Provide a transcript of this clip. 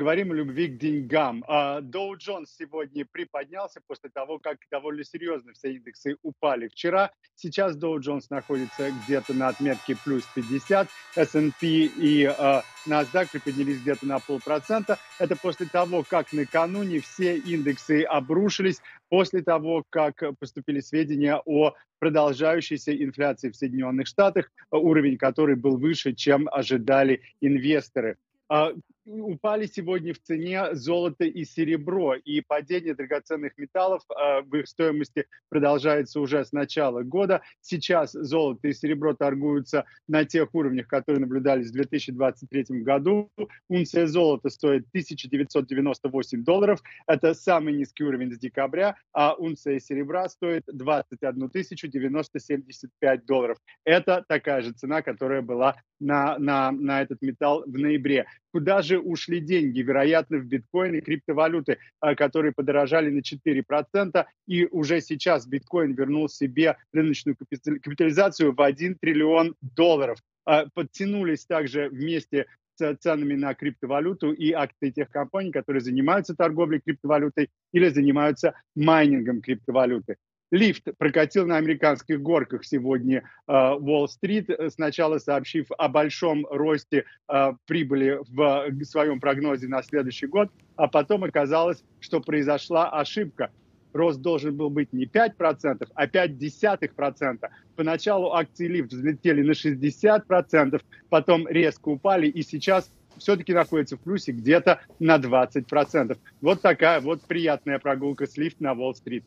поговорим о любви к деньгам. Доу Джонс сегодня приподнялся после того, как довольно серьезно все индексы упали вчера. Сейчас Доу Джонс находится где-то на отметке плюс 50, S&P и uh, NASDAQ приподнялись где-то на полпроцента. Это после того, как накануне все индексы обрушились, после того, как поступили сведения о продолжающейся инфляции в Соединенных Штатах, уровень которой был выше, чем ожидали инвесторы. Упали сегодня в цене золото и серебро, и падение драгоценных металлов а, в их стоимости продолжается уже с начала года. Сейчас золото и серебро торгуются на тех уровнях, которые наблюдались в 2023 году. Унция золота стоит 1998 долларов, это самый низкий уровень с декабря, а унция серебра стоит 21 975 долларов. Это такая же цена, которая была на, на, на этот металл в ноябре. Куда же ушли деньги? Вероятно, в биткоин и криптовалюты, а, которые подорожали на 4%, и уже сейчас биткоин вернул себе рыночную капитализацию в 1 триллион долларов. А, подтянулись также вместе с ценами на криптовалюту и акции тех компаний, которые занимаются торговлей криптовалютой или занимаются майнингом криптовалюты. Лифт прокатил на американских горках сегодня Уолл-стрит, э, сначала сообщив о большом росте э, прибыли в своем прогнозе на следующий год, а потом оказалось, что произошла ошибка. Рост должен был быть не 5%, а 0,5%. Поначалу акции лифт взлетели на 60%, потом резко упали, и сейчас все-таки находится в плюсе где-то на 20%. Вот такая вот приятная прогулка с лифт на Уолл-стрит.